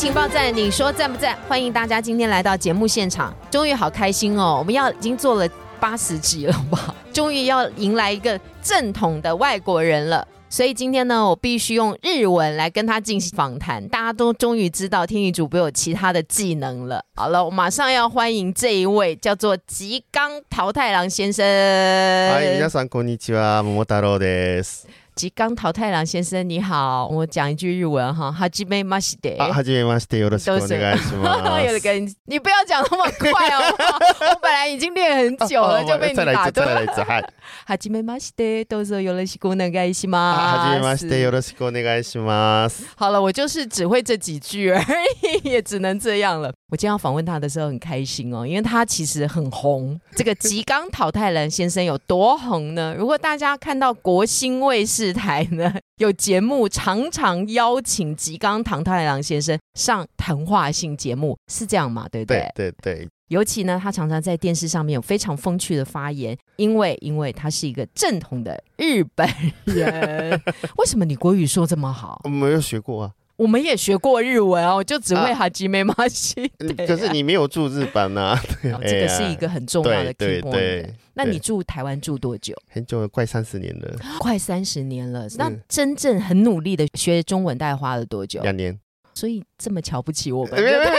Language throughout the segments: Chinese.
情报站，你说赞不赞？欢迎大家今天来到节目现场，终于好开心哦！我们要已经做了八十集了吧？终于要迎来一个正统的外国人了。所以今天呢，我必须用日文来跟他进行访谈。大家都终于知道天宇主播有其他的技能了。好了，我马上要欢迎这一位叫做吉冈桃太郎先生。はい、皆さんこんにちは、桃太郎です。 吉冈桃太郎先生，你好。我讲一句日文哈，はじめまして。あ、はじめまして、よろしくお願いしま有す。个人，你不要讲那么快好不好？我本来已经练很久了，就被你再来一次，打断再。来一次。はい。はじめまして，どうぞよろしくお願いしあます。はじめまして、よろしくお願いします。好了，我就是只会这几句而已，也只能这样了。我今天要访问他的时候很开心哦，因为他其实很红。这个吉冈桃太郎先生有多红呢？如果大家看到国新卫视 台呢 有节目，常常邀请吉冈唐太郎先生上谈话性节目，是这样吗？对不对？对对对，尤其呢，他常常在电视上面有非常风趣的发言，因为因为他是一个正统的日本人。为什么你国语说这么好？我没有学过啊。我们也学过日文哦，我就只会啊哈基梅马西。可是你没有住日本呐、啊，对哦这个是一个很重要的 key 对对 point 对。那你住台湾住多久？很久了，快三十年了，快三十年了。那嗯真正很努力的学中文，大概花了多久？两年。所以这么瞧不起我们？没有没有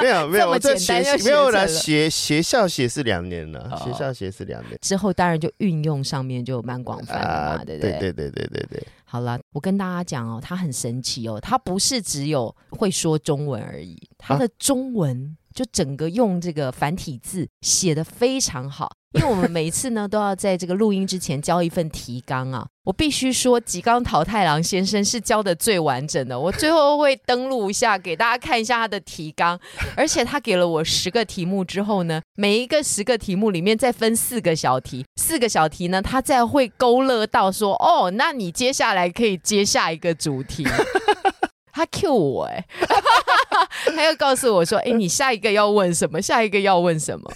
没有没有 这么简单没有啦，学学学校学是两年了，哦学校学是两年。之后当然就运用上面就蛮广泛的嘛，对不对对对对对对，好了，我跟大家讲哦，他很神奇哦，他不是只有会说中文而已，他的中文就整个用这个繁体字写的非常好。因为我们每一次呢都要在这个录音之前交一份提纲啊，我必须说吉冈桃太郎先生是教的最完整的。我最后会登录一下给大家看一下他的提纲，而且他给了我十个题目之后呢，每一个十个题目里面再分四个小题，四个小题呢，他再会勾勒到说，哦，那你接下来可以接下一个主题。他 Q 我哎、他又告诉我说，哎、你下一个要问什么？下一个要问什么？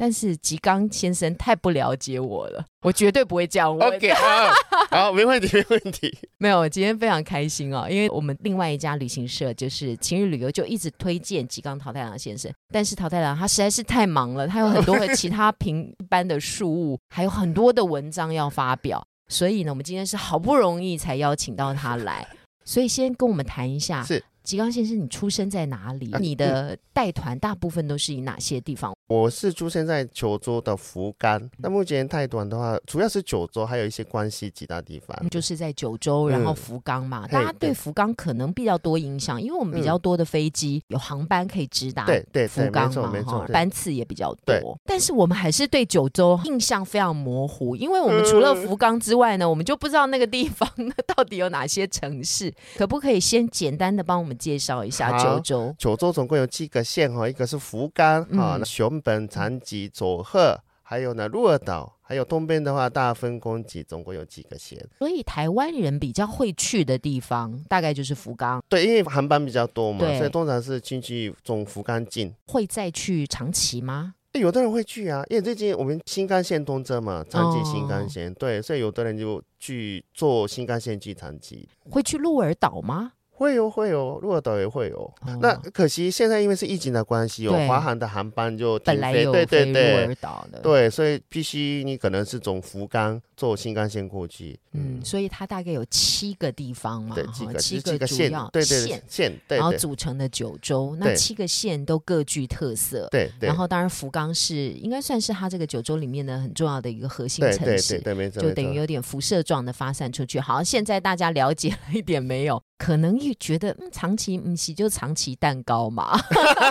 但是吉冈先生太不了解我了，我绝对不会这样问。OK，好，好，没问题，没问题。没有，我今天非常开心哦，因为我们另外一家旅行社就是晴日旅游，就一直推荐吉冈桃太郎先生。但是桃太郎他实在是太忙了，他有很多的其他平般的事务，还有很多的文章要发表，所以呢，我们今天是好不容易才邀请到他来。所以先跟我们谈一下，是吉冈先生，你出生在哪里？啊你的带团大部分都是以哪些地方？我是出生在九州的福冈，那目前太短的话，主要是九州，还有一些关系其他地方。就是在九州，然后嗯福冈嘛，嘿大家对对福冈可能比较多印象，因为我们比较多的飞机、有航班可以直达对对福冈嘛，哈没错，班次也比较多。但是我们还是对九州印象非常模糊，因为我们除了嗯福冈之外呢，我们就不知道那个地方呢到底有哪些城市。可不可以先简单的帮我们介绍一下九州？九州总共有几个县哈，一个是福冈啊嗯，本、长崎、佐贺，还有呢鹿儿岛，还有东边的话大分、宫崎，总共有几个县。所以台湾人比较会去的地方，大概就是福冈，对，因为航班比较多嘛，所以通常是进去从福冈进。会再去长崎吗？诶有的人会去啊，因为最近我们新干线通车嘛，长崎新哦干线，对，所以有的人就去坐新干线去长崎。会去鹿儿岛吗？会有会有，鹿儿岛也会有。哦那可惜现在因为是疫情的关系，有对华航的航班就停飞，本来有对对鹿对对，所以必须你可能是从福冈坐新干线过去，嗯，所以它大概有七个地方嘛，对，哈几个七几个县主要，对对县，县，对然后对组成的九州，那对七个县都各具特色。对对，然后当然福冈是应该算是它这个九州里面的很重要的一个核心对城市。对对对，没错，就等于有点辐射状的发散出去。好，现在大家了解了一点没有？可能又觉得，嗯，长崎嗯，喜就长崎蛋糕嘛，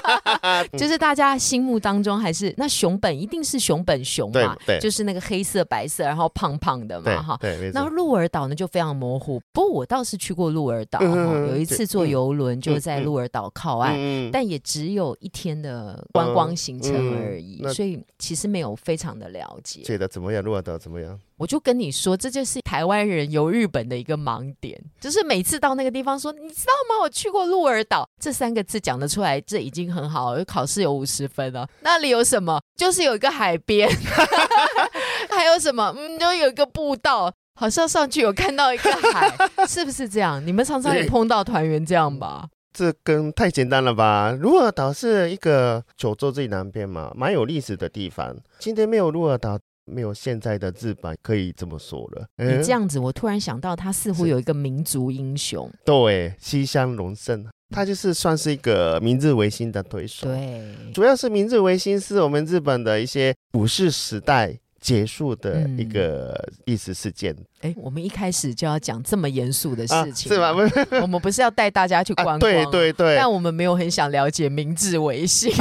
就是大家心目当中还是那熊本一定是熊本熊嘛，对就是那个黑色白色，然后胖胖的嘛，哈。那。鹿儿岛呢就非常模糊，不过我倒是去过鹿儿岛，有一次坐嗯游轮就在鹿儿岛靠岸，嗯，但也只有一天的观光行程嗯而已，那所以其实没有非常的了解。觉得怎么样？鹿儿岛怎么样？我就跟你说，这就是台湾人游日本的一个盲点，就是每次到那个地方说，你知道吗？我去过鹿儿岛，这三个字讲得出来，这已经很好了，考试有五十分了。那里有什么？就是有一个海边，还有什么？嗯，就有一个步道。好像上去有看到一个海，是不是这样？你们常常也碰到团员这样吧？这跟太简单了吧？鹿儿岛是一个九州最南边嘛，蛮有历史的地方。今天没有鹿儿岛，没有现在的日本，可以这么说了。你这样子，我突然想到，他似乎有一个民族英雄。对，西乡隆盛，他就是算是一个明治维新的推手。对，主要是明治维新是我们日本的一些武士时代结束的一个历史事件、哎，我们一开始就要讲这么严肃的啊事，情，是吧？不是 我们不是要带大家去观光、啊，对对对。但我们没有很想了解明治维新，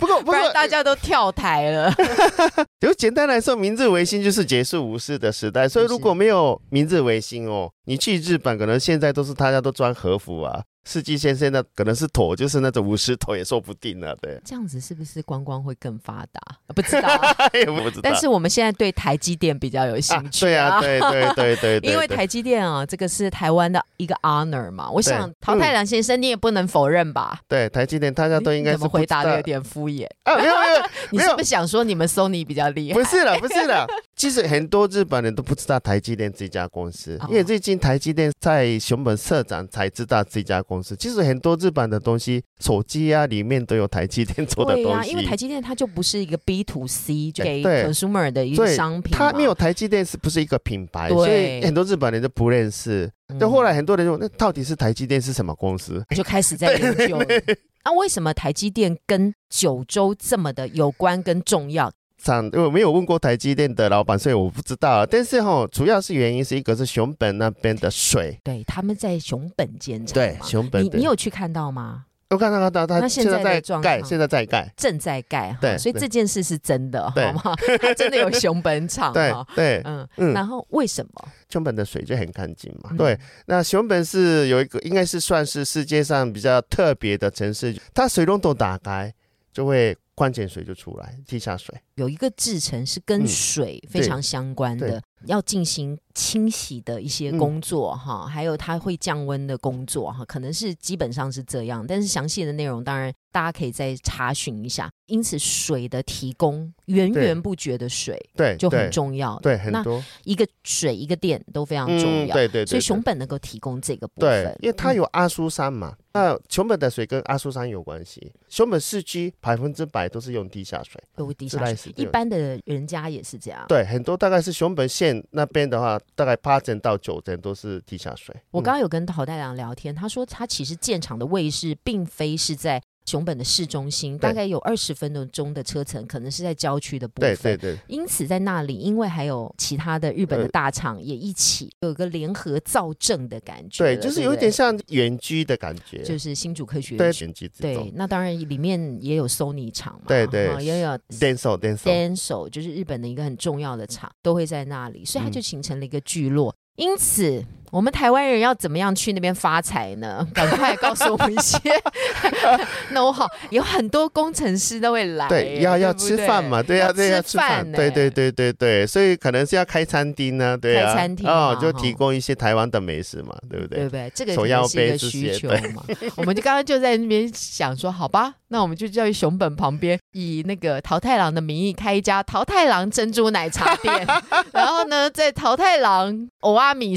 不过不然不过，大家都跳台了。就简单来说，明治维新就是结束武士的时代。所以如果没有明治维新哦，你去日本可能现在都是大家都穿和服啊。世纪先生的可能是头，就是那种五十头也说不定啊。对，这样子是不是观光会更发达？啊不知道 不知道。但是我们现在对台积电比较有兴趣、对啊，对对对对对，因为台积电啊，这个是台湾的一个 honor 嘛。我想陶太良先生，你也不能否认吧？对台积电大家都应该是怎么回答的有点敷衍？啊，没有 没有，你是不是想说你们 Sony 比较厉害？不是了，不是了。其实很多日本人都不知道台积电这家公司，哦因为最近台积电在熊本社长才知道这家公司。其实很多日本的东西，手机啊里面都有台积电做的对呀、东西。因为台积电它就不是一个 B to C 就给对 consumer 的一个商品，它没有台积电是不是一个品牌？对所以很多日本人都不认识。嗯那、后来很多人说，那到底是台积电是什么公司？就开始在研究了。那、为什么台积电跟九州这么的有关跟重要？长我没有问过台积电的老板，所以我不知道。但是哈，主要是原因是一个是熊本那边的水，对，他们在熊本建厂对熊本你你有去看到吗？我看到看到他现在的在盖，现在在盖。正在盖哈，对对所以这件事是真的，好吗？他真的有熊本厂对。对，嗯，嗯然后为什么？熊本的水就很干净嘛。嗯对，那熊本是有一个，应该是算是世界上比较特别的城市，它水龙头打开就会矿泉水就出来，地下水。有一个制成是跟嗯水非常相关的，对要进行清洗的一些嗯工作哈、还有它会降温的工作哈，可能是基本上是这样，但是详细的内容当然大家可以再查询一下。因此，水的提供源源不绝的水对，就很重要。对，很那多一个水一个电都非常重嗯，要。对对对，所以熊本能够提供这个部对分，，因为它嗯有阿苏山嘛，那熊本的水跟阿苏山有关系。熊本市区百分之百都是用地下水，有地自来下水水，一般的人家也是这样。对，很多大概是熊本县那边的话，大概八成到九成都是地下水。我嗯刚刚有跟陶太郎聊天，他说他其实建厂的位置并非是在熊本的市中心，大概有二十分钟的车程，可能是在郊区的部分。对对对。因此在那里，因为还有其他的日本的呃。大厂也一起有一个联合造证的感觉，对，就是有一点像远居的感觉，就是新竹科学对园对。，那当然里面也有 Sony 厂嘛，对对。也有 Denso Denso，Denso，就是日本的一个很重要的厂，都会在那里，所以它嗯。就形成了一个聚落。因此，我们台湾人要怎么样去那边发财呢？赶快告诉我们一些 know how，有很多工程师都会来，对，要要吃饭嘛，对呀、要对呀、吃吃饭，饭对对呢对对对，所以可能是要开餐厅呢、对啊，开餐厅哦嘛，哈就提供一些台湾的美食嘛，对不对？对不对？这个是一个需求嘛。我们就刚刚就在那边想说，好吧，那我们就叫熊本旁边以那个桃太郎的名义开一家桃太郎珍珠奶茶店，然后呢，在桃太郎欧阿米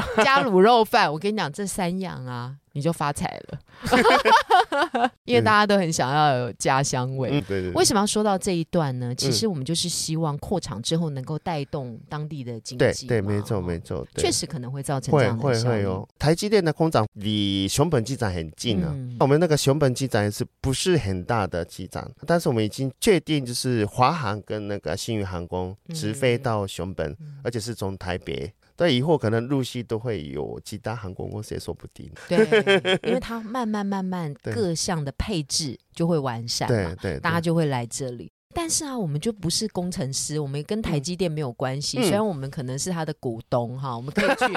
刷 加卤肉饭，我跟你讲，这三样啊，你就发财了。因为大家都很想要有家乡味。嗯，对对对。为什么要说到这一段呢？其嗯实我们就是希望扩厂之后能够带动当地的经对对，济嘛没错哦没错，确实可能会造成这会样的会效应。会哦。台积电的工厂离熊本机场很近啊，嗯。我们那个熊本机场也是不是很大的机场，但是我们已经确定就是华航跟那个新宇航空直飞嗯到熊本，嗯。而且是从台北对，以后可能陆续都会有其他韩国公司也说不定。对，因为它慢慢慢慢各项的配置就会完善嘛，对对，大家就会来这里。但是啊，我们就不是工程师，我们跟台积电没有关系。嗯虽然我们可能是他的股东哈，我们可以去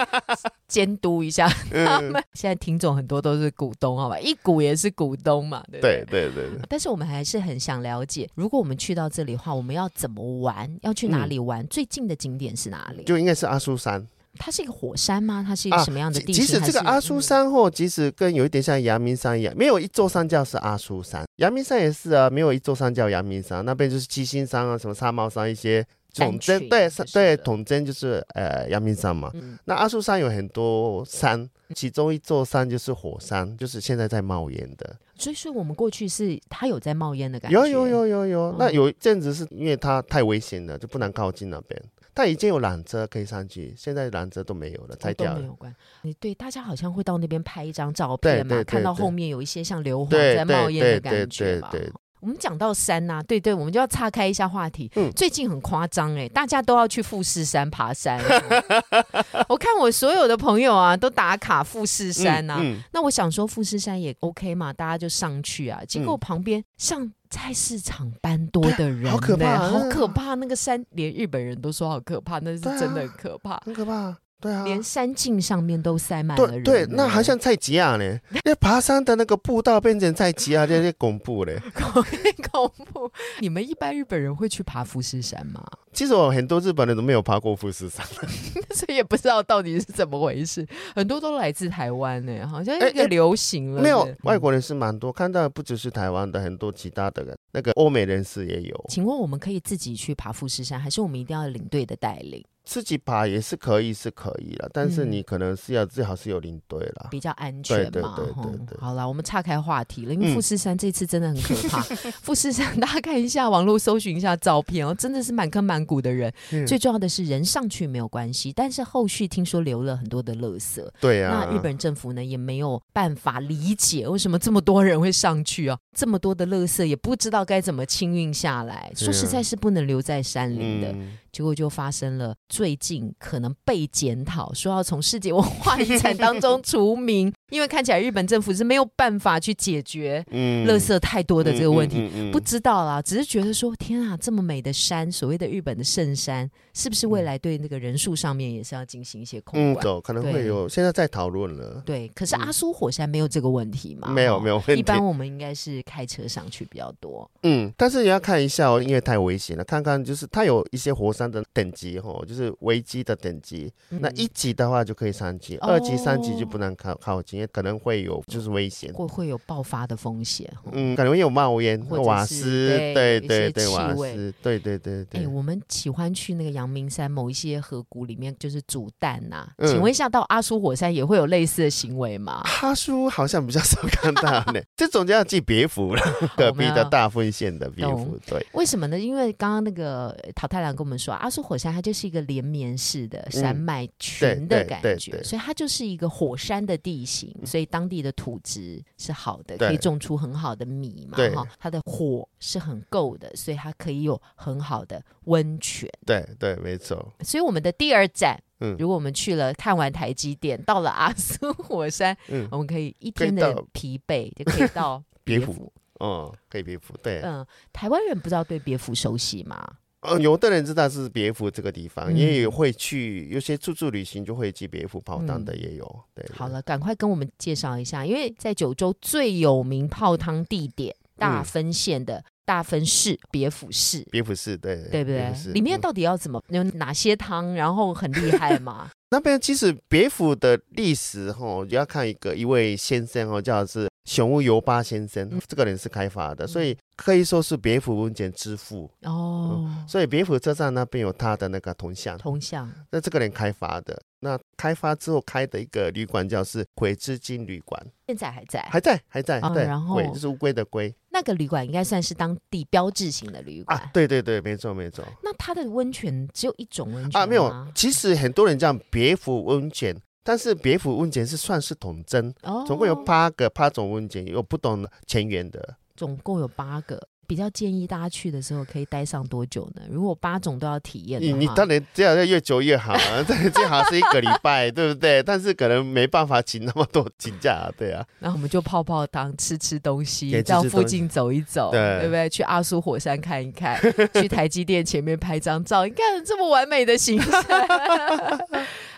监督一下他们。现在听众很多都是股东，好吧？一股也是股东嘛，对不对？对对对对，但是我们还是很想了解，如果我们去到这里的话，我们要怎么玩？要去哪里玩？最近的景点是哪里？嗯就应该是阿苏山。它是一个火山吗？它是一个啊什么样的地形？即使这个阿苏，山或即使跟有一点像阳明山一样，没有一座山叫是阿苏山，阳明山也是啊，没有一座山叫阳明山，那边就是七星山啊，什么沙帽山一些统单群称，对对，统称就是呃阳明山嘛。嗯那阿苏山有很多山，其中一座山就是火山，就是现在在冒烟的。所以说我们过去是它有在冒烟的感觉，有有有有有，那嗯有一阵子是因为它太危险了，就不能靠近那边。但已经有缆车可以上去，现在缆车都没有了，拆哦都掉了。没有关。你对大家好像会到那边拍一张照片嘛，看到后面有一些像硫磺在冒烟的感觉嘛。对对，我们讲到山呐、对对，我们就要岔开一下话题。嗯最近很夸张哎，大家都要去富士山爬山。我看我所有的朋友啊，都打卡富士山呐、嗯嗯那我想说富士山也 OK 嘛，大家就上去啊。结果嗯旁边像菜市场般多的人呢、好可怕啊好可怕！那个山连日本人都说好可怕，那是真的很可怕。很可怕。对啊，连山径上面都塞满了人。对对，那还像菜吉亚呢？那爬山的那个步道变成菜吉亚，这些恐怖嘞。恐怖。你们一般日本人会去爬富士山吗？其实我很多日本人都没有爬过富士山，所以也不知道到底是怎么回事。很多都来自台湾呢，好像一个流行了。没有外国人是蛮多，看到不只是台湾的，很多其他的人，那个欧美人士也有。请问我们可以自己去爬富士山，还是我们一定要领队的带领，自己爬也是可以，是可以了，但是嗯你可能是要最好是有领队啦。比较安全对嘛？对对吼对对好了，我们岔开话题了，因为嗯富士山这次真的很可怕。富士山 大家看一下网络搜寻一下照片哦，真的是满坑满谷的人。嗯最重要的是人上去没有关系，但是后续听说留了很多的垃圾。对啊，那日本政府呢也没有办法理解为什么这么多人会上去啊，这么多的垃圾也不知道该怎么清运下来，啊说实在是不能留在山林的。嗯结果就发生了最近可能被检讨，说要从世界文化遗产当中 除名，因为看起来日本政府是没有办法去解决嗯垃圾太多的这个问题。不知道啦，只是觉得说，天啊，这么美的山，所谓的日本的圣山，是不是未来对那个人数上面也是要进行一些控嗯，管？走可能会有，现在在讨论了。对，可是阿苏火山没有这个问题嘛？没有哦没有问题一般我们应该是开车上去比较多。嗯，但是也要看一下哦，因为太危险了。看看就是它有一些火山的等级哦，就是危机的等级。那嗯一级的话就可以上级，哦二级、三级就不能靠靠近，因为可能会有就是危险。会会有爆发的风险。哦嗯，可能会有冒烟、或瓦斯，对对对对，瓦斯，对对对哎、对。我们喜欢去那个阳明山某一些河谷里面，就是煮蛋呐、嗯请问一下，到阿苏火山也会有类似的行为吗？阿苏好像比较少看到呢，这种就要记别府了，隔壁的大分县的别府，对，为什么呢？因为刚刚那个呃桃太郎跟我们说，阿苏火山它就是一个连绵式的山脉群的感觉，所以它就是一个火山的地形，所以当地的土质是好的，可以种出很好的米嘛，对哈，它的火是很够的，所以它可以有很好的温泉。对对，没错，所以我们的第二站，嗯如果我们去了看完台积电，到了阿苏火山，嗯，我们可以一天的疲惫就可以到别府府。哦，可以别府，对，嗯，台湾人不知道对别府熟悉吗？呃，有的人知道是别府这个地方，嗯。也有会去，有些自助旅行就会去别府泡汤的也有，对，对好，了，赶快跟我们介绍一下，因为在九州最有名泡汤地点大嗯分县的大分市别府市。别府市，对，对不对里面到底要怎么有哪些汤，然后很厉害嘛？那边其实别府的历史哈，要看一个一位先生哦，叫是熊屋游八先生，嗯这个人是开发的，所以可以说是别府温泉之父。哦，所以别府车站那边有他的那个铜像，铜像那这个人开发的。那开发之后开的一个旅馆叫是鬼之金旅馆，现在还在，还在还在，对，哦然后鬼就是乌龟的龟那个旅馆应该算是当地标志性的旅馆。啊，对对对，没错没错那它的温泉只有一种温泉啊，没有，其实很多人叫别府温泉。但是别府温泉是算是统称，哦，总共有八个八种温泉，有不同的泉源的。总共有八个。比较建议大家去的时候可以待上多久呢？如果八种都要体验你话，你当然这样要越久越好啊，这 最好是一个礼拜，对不对？但是可能没办法请那么多请假啊，对啊。那我们就泡泡汤，吃吃东西，到附近走一走，对不对？去阿苏火山看一看，去台积电前面拍张照，你看这么完美的行程。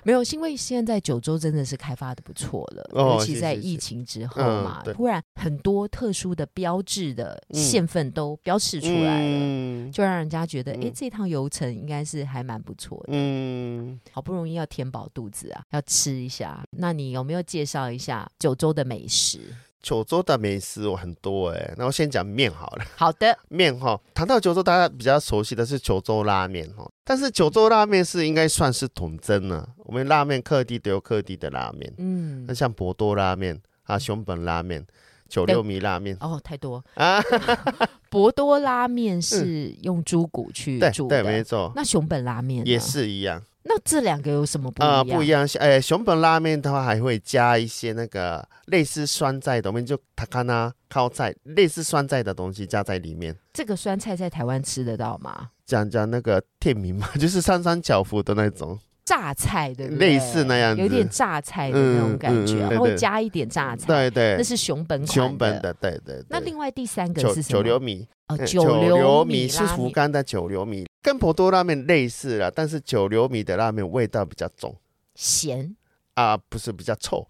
没有，是因为现在九州真的是开发的不错了，哦尤其在疫情之后嗯嘛，嗯突然很多特殊的标志的嗯县份都标示出来了。嗯就让人家觉得，哎、嗯这趟游程应该是还蛮不错的。嗯，好不容易要填饱肚子啊，要吃一下。那你有没有介绍一下九州的美食？九州的美食有很多哎，那我先讲面好了。好的，面哈，谈到九州，大家比较熟悉的是九州拉面哈，但是九州拉面是应该算是统称了。我们拉面各地都有各地的拉面，嗯那，像博多拉面啊、熊本拉面、九六米拉面哦，太多。啊，博多拉面是用猪骨去对煮对，没，错，那熊本拉面也。是一样那这两个有什么不一啊、样？不一样。呃，熊本拉面的话还会加一些那个类似酸菜的，我们就塔卡纳靠菜，类似酸菜的东西加在里面。这个酸菜在台湾吃得到吗？讲讲那个店名嘛，就是三三角福的那种，榨菜对不对？类似那样子有点榨菜的那种嗯感觉，嗯嗯它会对对加一点榨菜。对对那，是熊本款熊本。的，对对对。那另外第三个是什么？九流米，哦，嗯九流米是福冈的九流米，跟博多拉面类似啦，但是九流米的拉面味道比较重咸。啊，不是比较臭。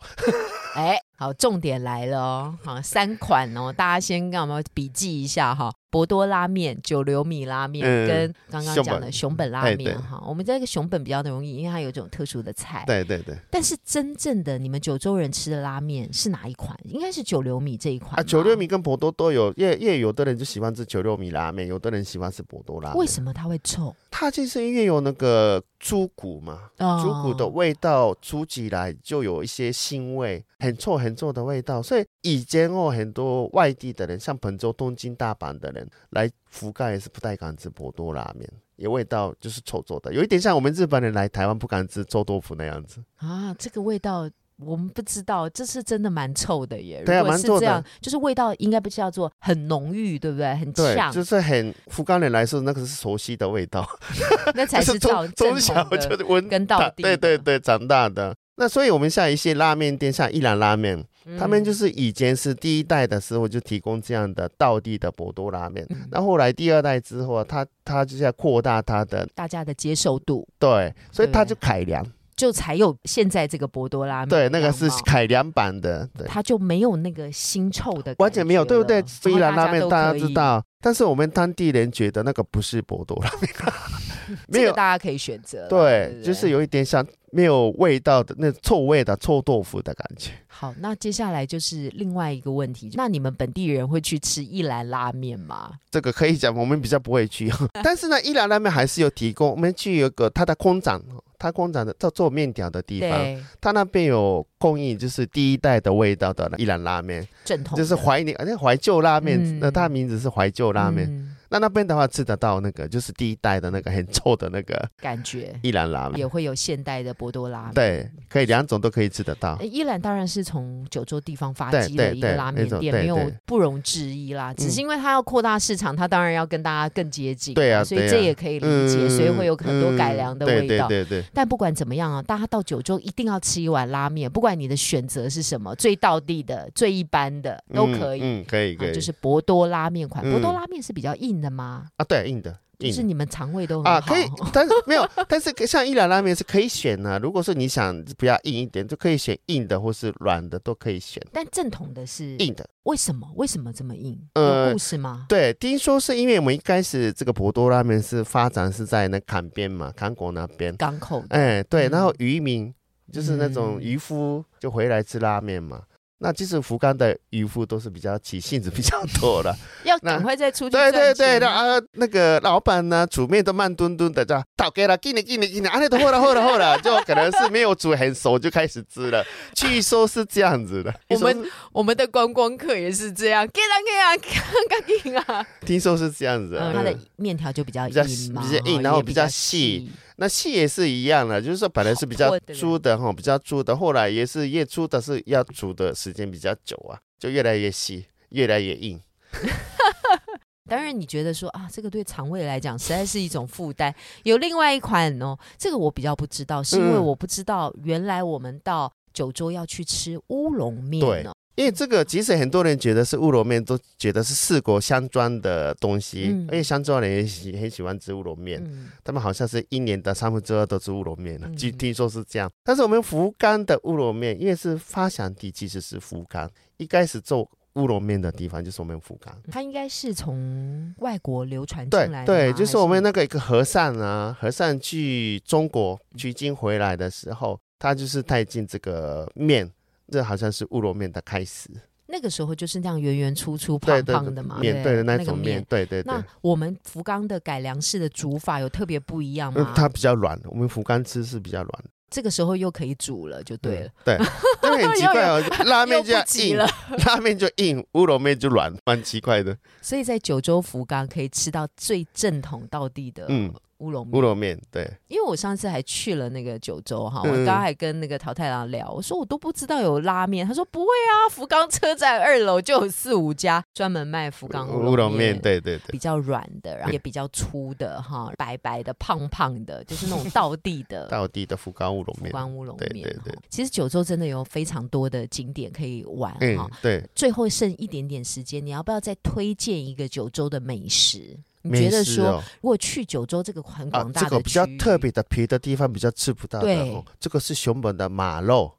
哎，好，重点来了哦，好，三款哦，大家先干嘛笔记一下哈。博多拉面、九流米拉面、嗯跟刚刚讲的熊本拉面哈，我们这个熊本比较容易，因为它有一种特殊的菜。对对对，但是真正的你们九州人吃的拉面是哪一款？应该是九流米这一款啊，九流米跟博多都有，因为因为有的人就喜欢吃九流米拉面，有的人喜欢吃博多拉面。为什么它会臭？它就是因为有那个猪骨嘛，哦猪骨的味道煮起来就有一些腥味，很臭很臭的味道。所以以前哦，很多外地的人，像本州、东京、大阪的人来覆盖是不太敢吃博多拉面，也味道就是臭臭的，有一点像我们日本人来台湾不敢吃臭豆腐那样子。啊，这个味道。我们不知道，这是真的蛮臭的耶。对啊蛮臭的就是味道应该不叫做很浓郁，对不对？很，呛，就是很福冈人来说，那个是熟悉的味道，那才是照 从从小就闻跟到底对对对长大的。那所以我们像一些拉面店，像一兰拉面，他们就嗯是以前是第一代的时候就提供这样的道地的博多拉面，嗯。那后来第二代之后啊，他他就在扩大他的大家的接受度，对，所以他就改良，就才有现在这个博多拉面。对，那个是改良版的，对，它就没有那个腥臭的完全没有，对不对？一兰拉面大，家知道，但是我们当地人觉得那个不是博多拉面，没有这个，大家可以选择。对，不就是有一点像没有味道的那臭味的臭豆腐的感觉。好，那接下来就是另外一个问题，那你们本地人会去吃一兰拉面吗？这个可以讲，我们比较不会去，但是呢，一兰拉面还是有提供。我们去有个它的工厂，他工厂的做做面条的地方，对，它那边有供应，就是第一代的味道的伊兰拉面，正统就是的怀念，那怀旧拉面，嗯那它名字是怀旧拉面。嗯那那边的话吃得到那个，就是第一代的那个很臭的那个感觉伊兰拉面，也会有现代的博多拉面。对，可以两种都可以吃得到呃。伊兰当然是从九州地方发对迹的一个拉面店，没有不容置疑啦。只嗯是因为它要扩大市场，它当然要跟大家更接近，对啊所以这也可以理解，所以会有很多改良的味道。嗯对对对对，但不管怎么样啊，大家到九州一定要吃一碗拉面，不管你的选择是什么，最道地的、最一般的都可以。嗯，嗯可以可啊，以，就是博多拉面款。嗯博多拉面是比较硬的吗？啊，对，硬的，是你们肠胃都很啊，好。可以，但是没有，但是像伊兰拉面是可以选的、如果说你想比较硬一点，就可以选硬的或是软的，都可以选但正统的是硬的。为什么？为什么这么硬？呃有故事吗？对，听说是因为我们一开始这个博多拉面是发展是在那坎边嘛，韩国那边。港口的哎，对，嗯然后渔民就是那种嗯渔夫就回来吃拉面嘛。那其实福冈的渔夫都是比较起性子比较多的，要赶快再出去对对对，然后啊那个老板呢煮面都慢吞吞的，这样倒给了，给你给你给你，啊那都后了后了后了，就可能是没有煮很熟就开始吃了，据说是这样子的。我们我们的观光客也是这样，给啊给啊，赶紧啊！听说是这样子的，嗯，它的嗯面条就比较比较硬嘛，比较硬哦然后比较细。那细也是一样的，就是说本来是比较粗的哈，比较粗的，后来也是越粗的是要煮的时间比较久啊，就越来越细，越来越硬。当然你觉得说啊，这个对肠胃来讲实在是一种负担。有另外一款哦，这个我比较不知道，是因为嗯我不知道原来我们到九州要去吃乌龙面对呢。因为这个，即使很多人觉得是乌龙面，都觉得是四国香庄的东西。嗯因为香庄人也喜很喜欢吃乌龙面，嗯，他们好像是一年的三分之二都吃乌龙面了，嗯据听说是这样。但是我们福冈的乌龙面，因为是发祥地其实是福冈，一开始做乌龙面的地方就是我们福冈。它应该是从外国流传进对来的对，吗就是我们那个一个和尚啊，和尚去中国取经回来的时候，他就是带进这个面，这好像是乌龙面的开始。那个时候就是那样圆圆粗粗、胖胖的嘛，面对的那个种面，对对对那。我们福冈的改良式的煮法有特别不一样吗？嗯，它比较软，我们福冈吃是比较软。这个时候又可以煮了，就对了。嗯对，因为很奇怪哦，拉面就要硬了，拉面就硬，乌龙面就软，蛮奇怪的。所以在九州福冈可以吃到最正统到地的嗯，乌龙面。乌龙面，对，因为我上次还去了那个九州哈，嗯我刚刚还跟那个桃太郎聊，我说我都不知道有拉面，他说不会啊，福冈车站二楼就有四五家专门卖福冈乌乌龙面，面。对对对比较软的，然后也比较粗的哈，白白的、胖胖的，就是那种道地的 道地的福冈乌龙福面，冈乌龙面。对对对其实九州真的有非常多的景点可以玩嗯哈。，对，最后剩一点点时间，你要不要再推荐一个九州的美食？你觉得说，哦如果去九州这个很啊广，大的这个比较特别的皮的地方比较吃不到的这个是熊本的马肉，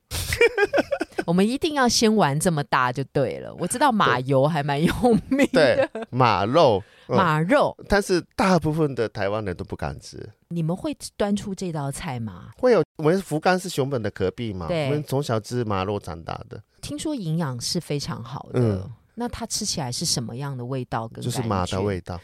我们一定要先玩这么大就对了。我知道马油还蛮有名对的，，马肉，嗯马肉，但是大部分的台湾人都不敢吃。你们会端出这道菜吗？会有我们福冈是熊本的隔壁嘛，我们从小吃马肉长大的，听说营养是非常好的。嗯那它吃起来是什么样的味道跟就是马的味道。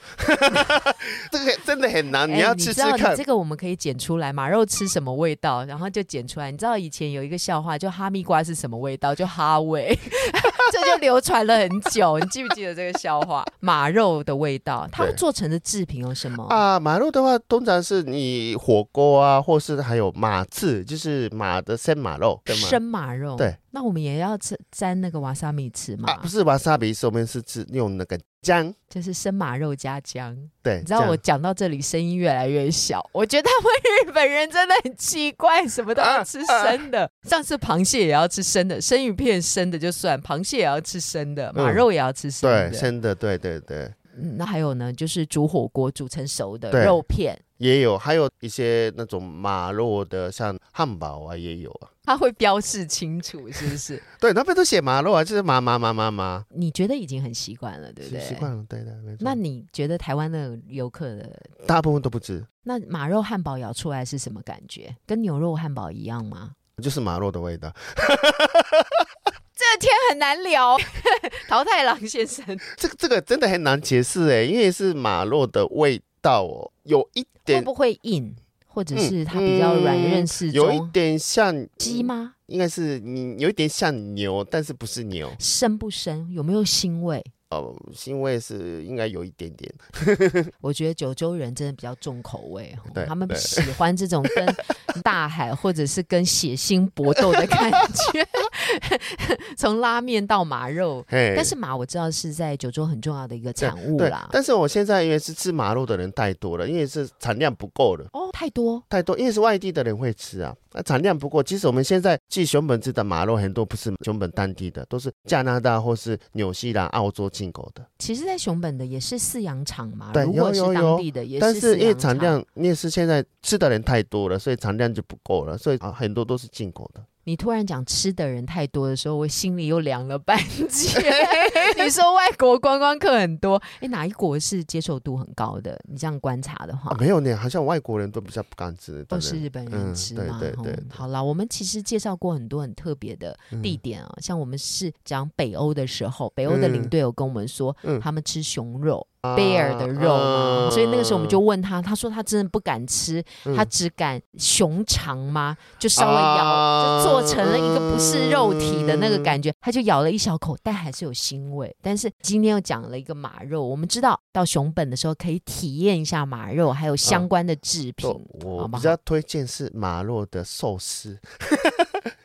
这个真的很难，哎你要吃吃看知道你这。个我们可以剪出来，马肉吃什么味道，然后就剪出来。你知道以前有一个笑话，就哈密瓜是什么味道，就哈味，这就流传了很久。你记不记得这个笑话？马肉的味道，它们做成的制品有什么？啊，马肉的话，通常是你火锅啊，或是还有马刺，就是马的生马肉？生马肉。对，那我们也要吃沾那个瓦萨米吃嘛？啊，不是瓦萨米，是我们是吃用那个姜，就是生马肉加姜。对，你知道我姜讲到这里声音越来越小，我觉得他们日本人真的很奇怪，什么都要吃生的。上次螃蟹也要吃生的，生鱼片生的就算，螃蟹也要吃生的，马肉也要吃生的。对生的，对对对，嗯，那还有呢，就是煮火锅煮成熟的肉片，也有，还有一些那种马肉的，像汉堡啊，也有啊。它会标示清楚，是不是？对，那边都写马肉啊，就是马马马马马，你觉得已经很习惯了，对不对？习习惯了，对的，没错。那你觉得台湾的游客的大部分都不知，那马肉汉堡咬出来是什么感觉？跟牛肉汉堡一样吗？就是马肉的味道。这天很难聊，桃太郎先生。这个这个真的很难解释哎，因为是马肉的味道哦，有一会点不会硬，或者嗯是它比较软韧适中有一？点像鸡？吗？应该是你有一点像牛，但是不是牛生不生？有没有腥味？哦，腥味是应该有一点点。我觉得九州人真的比较重口味，他们喜欢这种跟大海或者是跟血腥搏斗的感觉。从拉面到马肉，但是马我知道是在九州很重要的一个产物啦，。但是我现在因为是吃马肉的人太多了，因为是产量不够了。哦，太多太多，因为是外地的人会吃啊，那产量不够。其实我们现在寄熊本制的马肉很多不是熊本当地的，都是加拿大或是纽西兰、澳洲进口的。其实，在熊本的也是饲养场嘛，对如果是当有有有地的也但是因为产量，因为是现在吃的人太多了，所以产量就不够了，所以啊很多都是进口的。你突然讲吃的人太多的时候，我心里又凉了半截。你说外国观光客很多，哎，哪一国是接受度很高的？你这样观察的话，啊，没有呢，好像外国人都比较不敢吃，都是日本人吃嘛。哦对对对好啦，我们其实介绍过很多很特别的嗯地点啊，像我们是讲北欧的时候，北欧的领队有跟我们说，嗯他们吃熊肉。啊 bear 的肉所以那个时候我们就问他，他说他真的不敢吃，嗯。他只敢熊肠吗？就稍微咬，啊就做成了一个不是肉体的那个感觉，他就咬了一小口，但还是有腥味。但是今天又讲了一个马肉，我们知道到熊本的时候可以体验一下马肉，还有相关的制品。我比较推荐是马肉的寿司，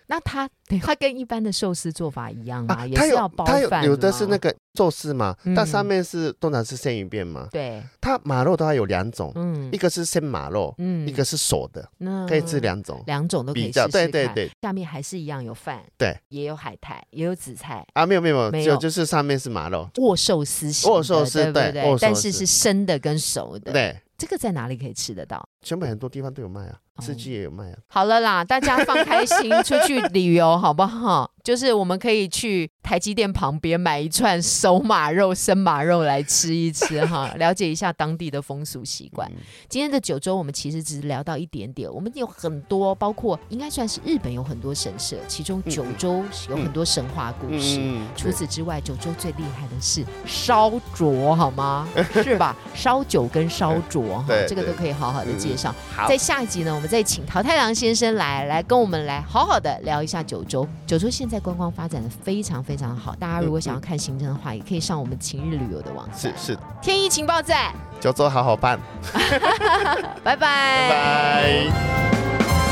那它它跟一般的寿司做法一样吗？也它是要包有它有饭有的是那个寿司嘛，但嗯上面是通常是生鱼片嘛。对，它马肉的话有两种，嗯一个是生马肉，嗯一个是熟的，那可以吃两种两种都可以比较。试试看对对对下面还是一样有饭，对，也有海苔，也有紫菜。啊，没有没有没有就就是上面是马肉，握寿司型的，握寿司对不对？对但是是生的跟熟的。，对，这个在哪里可以吃得到？全北很多地方都有卖啊，哦吃鸡也有卖啊。好了啦，大家放开心出去旅游好不好？就是我们可以去台积电旁边买一串熟马肉、生马肉来吃一吃哈，了解一下当地的风俗习惯。嗯今天的九州我们其实只是聊到一点点，我们有很多，包括应该算是日本有很多神社，其中九州有很多神话故事。嗯除此之外，九州最厉害的是烧灼，好吗？是吧？烧酒跟烧灼，哈，这个都可以好好的介绍。好在，下一集呢，我们再请桃太郎先生来，来跟我们来好好的聊一下九州。九州现在观光发展的非常非常好，大家如果想要看行程的话，也可以上我们晴日旅游的网站。是是，天意情报站，九州好好办，拜拜，拜拜。